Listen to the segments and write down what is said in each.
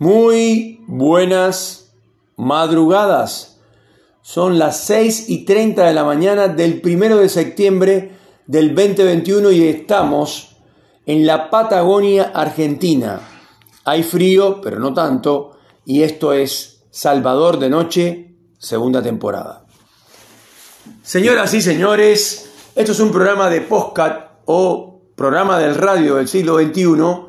Muy buenas madrugadas. Son las 6 y 30 de la mañana del primero de septiembre del 2021 y estamos en la Patagonia Argentina. Hay frío, pero no tanto, y esto es Salvador de Noche, segunda temporada. Señoras y señores, esto es un programa de postcat o programa del radio del siglo XXI,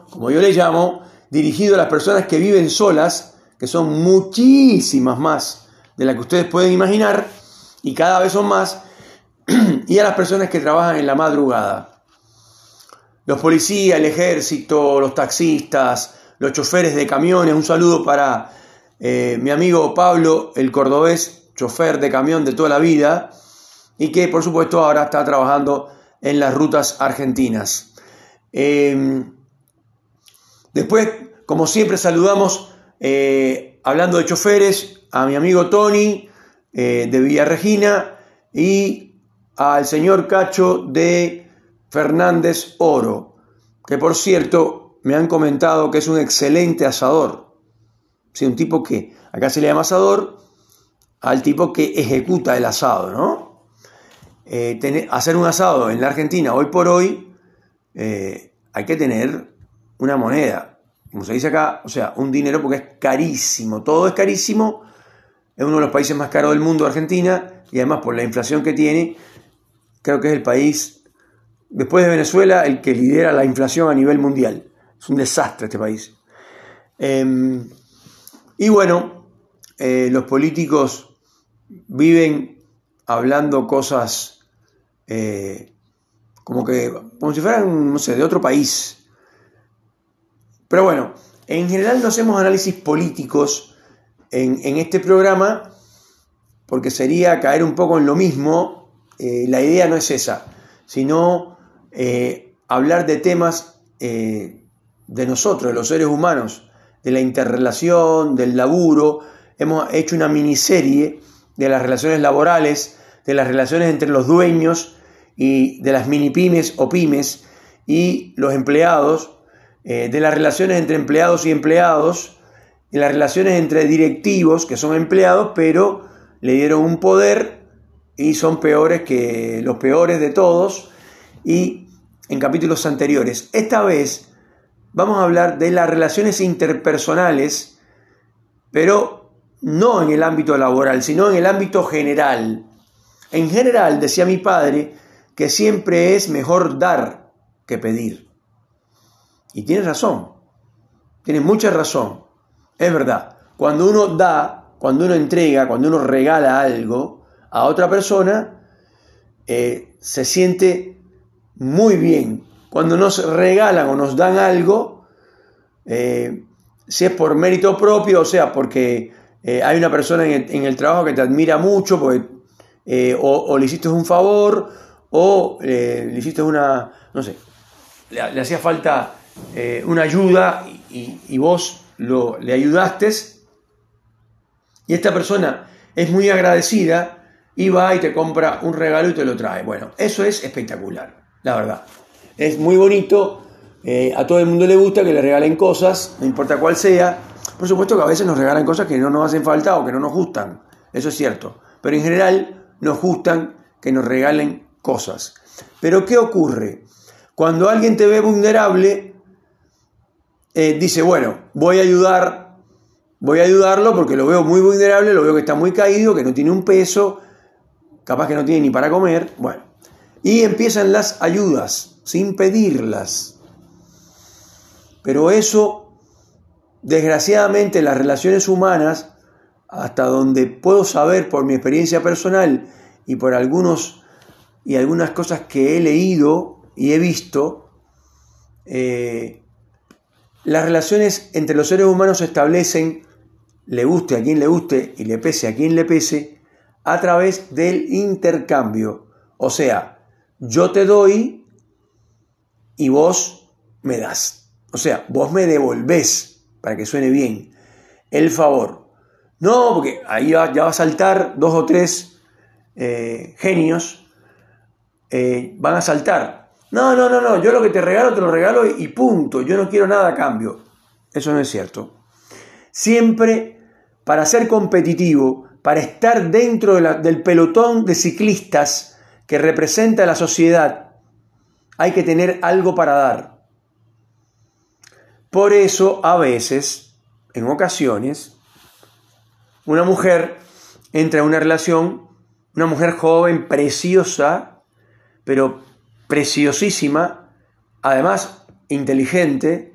como yo le llamo, dirigido a las personas que viven solas, que son muchísimas más de las que ustedes pueden imaginar, y cada vez son más, y a las personas que trabajan en la madrugada. Los policías, el ejército, los taxistas, los choferes de camiones, un saludo para eh, mi amigo Pablo, el cordobés, chofer de camión de toda la vida, y que por supuesto ahora está trabajando en las rutas argentinas. Eh, Después, como siempre, saludamos, eh, hablando de choferes, a mi amigo Tony eh, de Villa Regina y al señor Cacho de Fernández Oro, que por cierto me han comentado que es un excelente asador. Sí, un tipo que, acá se le llama asador, al tipo que ejecuta el asado, ¿no? Eh, hacer un asado en la Argentina hoy por hoy hay que tener una moneda, como se dice acá, o sea, un dinero porque es carísimo, todo es carísimo, es uno de los países más caros del mundo, Argentina, y además por la inflación que tiene, creo que es el país, después de Venezuela, el que lidera la inflación a nivel mundial. Es un desastre este país. Em, y bueno, eh, los políticos viven hablando cosas eh, como que, como si fueran, no sé, de otro país. Pero bueno, en general no hacemos análisis políticos en, este programa porque sería caer un poco en lo mismo. Eh, la idea no es esa, sino eh, hablar de temas eh, de nosotros, de los seres humanos, de la interrelación, del laburo. Hemos hecho una miniserie de las relaciones laborales, de las relaciones entre los dueños y de las mini pymes o pymes y los empleados eh, de las relaciones entre empleados y empleados, de las relaciones entre directivos, que son empleados, pero le dieron un poder y son peores que los peores de todos, y en capítulos anteriores. Esta vez vamos a hablar de las relaciones interpersonales, pero no en el ámbito laboral, sino en el ámbito general. En general, decía mi padre, que siempre es mejor dar que pedir. Y tiene razón, tiene mucha razón. Es verdad, cuando uno da, cuando uno entrega, cuando uno regala algo a otra persona, eh, se siente muy bien. Cuando nos regalan o nos dan algo, eh, si es por mérito propio, o sea, porque eh, hay una persona en el, trabajo que te admira mucho, porque, o, le hiciste un favor, o le hiciste una, no sé, le hacía falta eh, una ayuda y, vos lo, le ayudaste y esta persona es muy agradecida y va y te compra un regalo y te lo trae. Bueno, eso es espectacular, la verdad. Es muy bonito, eh, a todo el mundo le gusta que le regalen cosas, no importa cuál sea. Por supuesto que a veces nos regalan cosas que no nos hacen falta o que no nos gustan, eso es cierto. Pero en general nos gustan que nos regalen cosas. Pero ¿qué ocurre? Cuando alguien te ve vulnerable, eh, dice, bueno, voy a ayudar, voy a ayudarlo porque lo veo muy vulnerable, lo veo que está muy caído, que no tiene un peso, capaz que no tiene ni para comer, bueno. Y empiezan las ayudas, sin pedirlas. Pero eso, desgraciadamente, en las relaciones humanas, hasta donde puedo saber por mi experiencia personal y por algunos y algunas cosas que he leído y he visto, eh, las relaciones entre los seres humanos se establecen, le guste a quien le guste y le pese a quien le pese, a través del intercambio. O sea, yo te doy y vos me das. O sea, vos me devolvés, para que suene bien, el favor. No, porque ahí ya va a saltar dos o tres eh, genios, eh, van a saltar. No, no, no, no, yo lo que te regalo, te lo regalo y punto, yo no quiero nada a cambio. Eso no es cierto. Siempre para ser competitivo, para estar dentro del pelotón de ciclistas que representa la sociedad, hay que tener algo para dar. Por eso, a veces, en ocasiones, una mujer entra en una relación, una mujer joven, preciosa, pero preciosísima, además inteligente,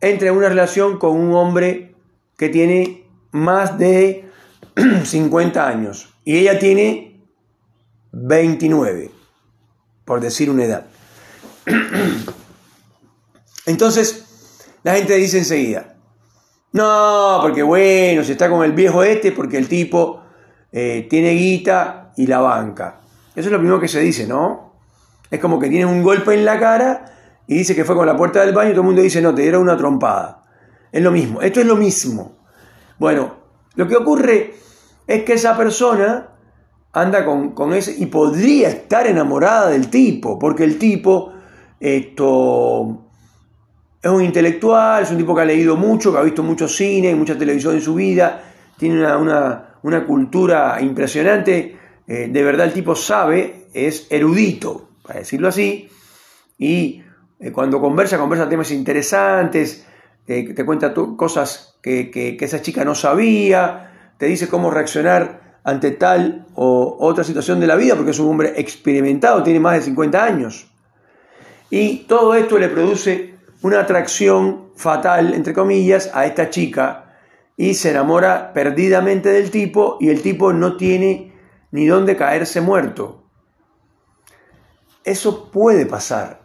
entra en una relación con un hombre que tiene más de 50 años y ella tiene 29, por decir una edad. Entonces, la gente dice enseguida, no, porque bueno, se está con el viejo este, porque el tipo eh, tiene guita y la banca. Eso es lo primero que se dice, ¿no? Es como que tiene un golpe en la cara y dice que fue con la puerta del baño y todo el mundo dice, no, te dieron una trompada. Es lo mismo, esto es lo mismo. Bueno, lo que ocurre es que esa persona anda con, con ese y podría estar enamorada del tipo, porque el tipo esto, es un intelectual, es un tipo que ha leído mucho, que ha visto mucho cine, mucha televisión en su vida, tiene una, cultura impresionante, eh, de verdad el tipo sabe, es erudito, para decirlo así, y eh, cuando conversa, conversa temas interesantes, eh, te cuenta cosas que, que, esa chica no sabía, te dice cómo reaccionar ante tal o otra situación de la vida, porque es un hombre experimentado, tiene más de 50 años. Y todo esto le produce una atracción fatal, entre comillas, a esta chica y se enamora perdidamente del tipo y el tipo no tiene ni dónde caerse muerto. Eso puede pasar.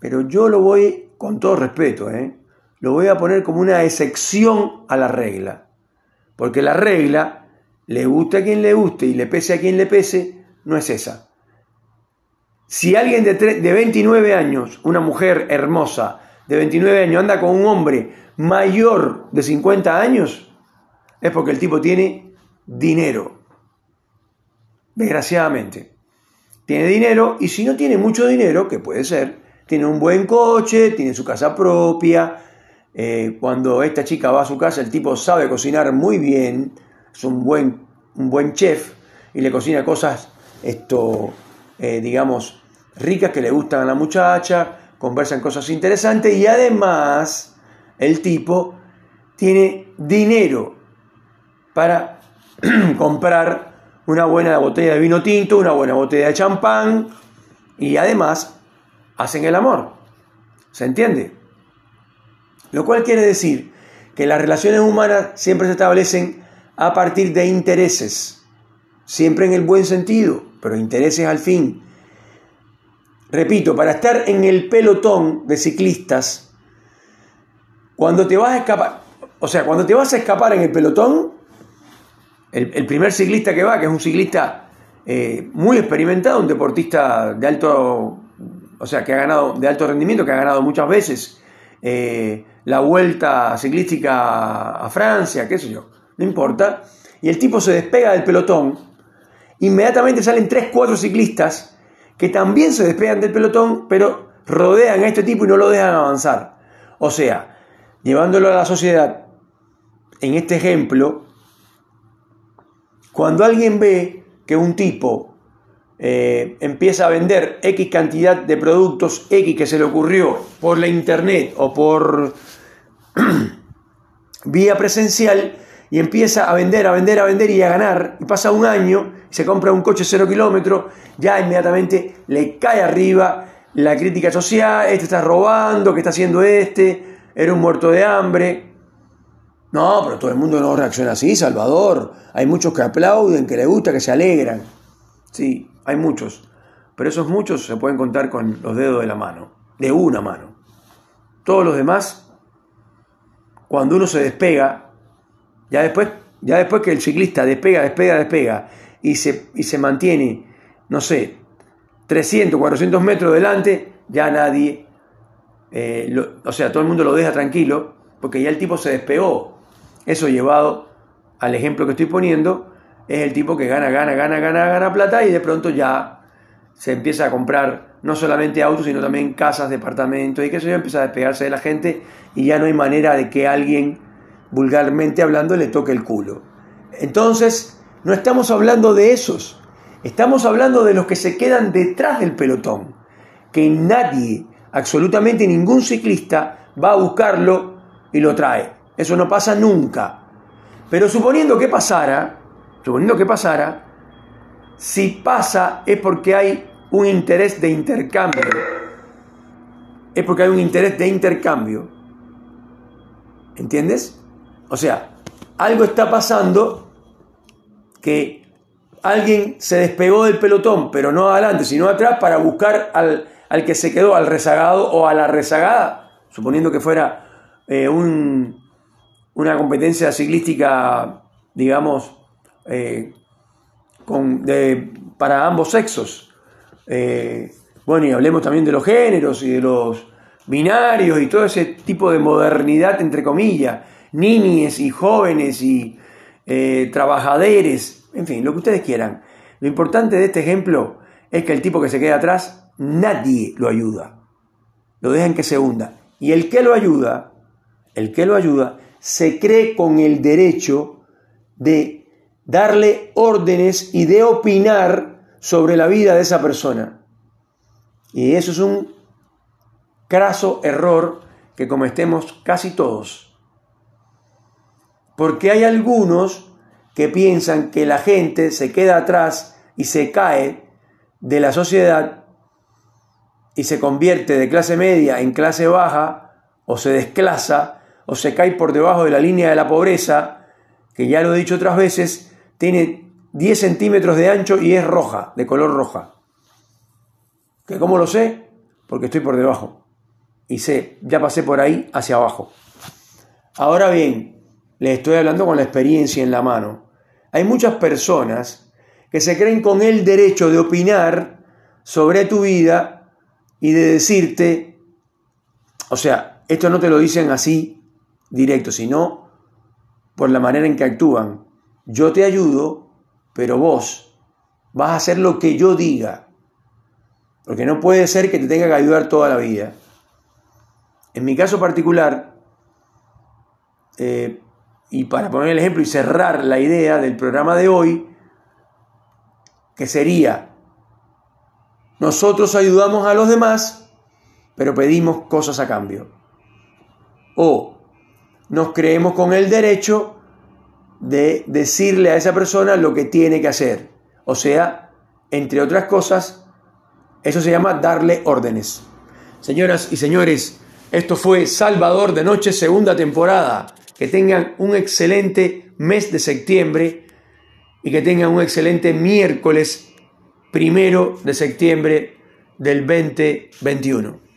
Pero yo lo voy, con todo respeto, ¿eh? lo voy a poner como una excepción a la regla. Porque la regla, le guste a quien le guste y le pese a quien le pese, no es esa. Si alguien de, de 29 años, una mujer hermosa de 29 años, anda con un hombre mayor de 50 años, es porque el tipo tiene dinero. Desgraciadamente. Tiene dinero y si no tiene mucho dinero, que puede ser, tiene un buen coche, tiene su casa propia. Eh, cuando esta chica va a su casa, el tipo sabe cocinar muy bien, es un buen, un buen chef y le cocina cosas, esto, eh, digamos, ricas que le gustan a la muchacha, conversan cosas interesantes y además el tipo tiene dinero para comprar una buena botella de vino tinto, una buena botella de champán y además hacen el amor. ¿Se entiende? Lo cual quiere decir que las relaciones humanas siempre se establecen a partir de intereses, siempre en el buen sentido, pero intereses al fin. Repito, para estar en el pelotón de ciclistas, cuando te vas a escapar, o sea, cuando te vas a escapar en el pelotón, el, primer ciclista que va, que es un ciclista eh, muy experimentado, un deportista de alto o sea, que ha ganado de alto rendimiento, que ha ganado muchas veces eh, la vuelta ciclística a Francia, qué sé yo, no importa. Y el tipo se despega del pelotón, inmediatamente salen 3, 4 ciclistas que también se despegan del pelotón, pero rodean a este tipo y no lo dejan avanzar. O sea, llevándolo a la sociedad, en este ejemplo, cuando alguien ve que un tipo eh, empieza a vender X cantidad de productos X que se le ocurrió por la internet o por vía presencial y empieza a vender, a vender, a vender y a ganar, y pasa un año, y se compra un coche cero kilómetros, ya inmediatamente le cae arriba la crítica social, este está robando, ¿qué está haciendo este? Era un muerto de hambre. No, pero todo el mundo no reacciona así, Salvador. Hay muchos que aplauden, que les gusta, que se alegran. Sí, hay muchos, pero esos muchos se pueden contar con los dedos de la mano, de una mano. Todos los demás, cuando uno se despega, ya después, ya después que el ciclista despega, despega, despega, y se, y se mantiene, no sé, 300, 400 metros delante, ya nadie, eh, o sea, todo el mundo lo deja tranquilo, porque ya el tipo se despegó. Eso llevado al ejemplo que estoy poniendo, es el tipo que gana, gana, gana, gana, gana plata y de pronto ya se empieza a comprar no solamente autos, sino también casas, departamentos, y que eso ya empieza a despegarse de la gente y ya no hay manera de que alguien, vulgarmente hablando, le toque el culo. Entonces, no estamos hablando de esos, estamos hablando de los que se quedan detrás del pelotón, que nadie, absolutamente ningún ciclista, va a buscarlo y lo trae. Eso no pasa nunca. Pero suponiendo que pasara, suponiendo que pasara, si pasa es porque hay un interés de intercambio. Es porque hay un interés de intercambio. ¿Entiendes? O sea, algo está pasando que alguien se despegó del pelotón, pero no adelante, sino atrás, para buscar al, que se quedó, al rezagado o a la rezagada, suponiendo que fuera eh, una competencia ciclística, digamos, eh, con, para ambos sexos. Eh, bueno, y hablemos también de los géneros y de los binarios y todo ese tipo de modernidad, entre comillas, niñes y jóvenes y eh, trabajadores, en fin, lo que ustedes quieran. Lo importante de este ejemplo es que el tipo que se queda atrás, nadie lo ayuda. Lo dejan que se hunda. Y el que lo ayuda, el que lo ayuda, se cree con el derecho de darle órdenes y de opinar sobre la vida de esa persona. Y eso es un craso error que cometemos casi todos. Porque hay algunos que piensan que la gente se queda atrás y se cae de la sociedad y se convierte de clase media en clase baja o se desclasa o se cae por debajo de la línea de la pobreza, que ya lo he dicho otras veces, tiene 10 centímetros de ancho y es roja, de color roja. ¿Que ¿Cómo lo sé? Porque estoy por debajo. Y sé, ya pasé por ahí hacia abajo. Ahora bien, les estoy hablando con la experiencia en la mano. Hay muchas personas que se creen con el derecho de opinar sobre tu vida y de decirte, o sea, esto no te lo dicen así directo, sino por la manera en que actúan yo te ayudo, pero vos vas a hacer lo que yo diga. Porque no puede ser que te tenga que ayudar toda la vida. En mi caso particular, eh, y para poner el ejemplo y cerrar la idea del programa de hoy, que sería, nosotros ayudamos a los demás, pero pedimos cosas a cambio. O nos creemos con el derecho de decirle a esa persona lo que tiene que hacer. O sea, entre otras cosas, eso se llama darle órdenes. Señoras y señores, esto fue Salvador de Noche, segunda temporada. Que tengan un excelente mes de septiembre y que tengan un excelente miércoles primero de septiembre del 2021.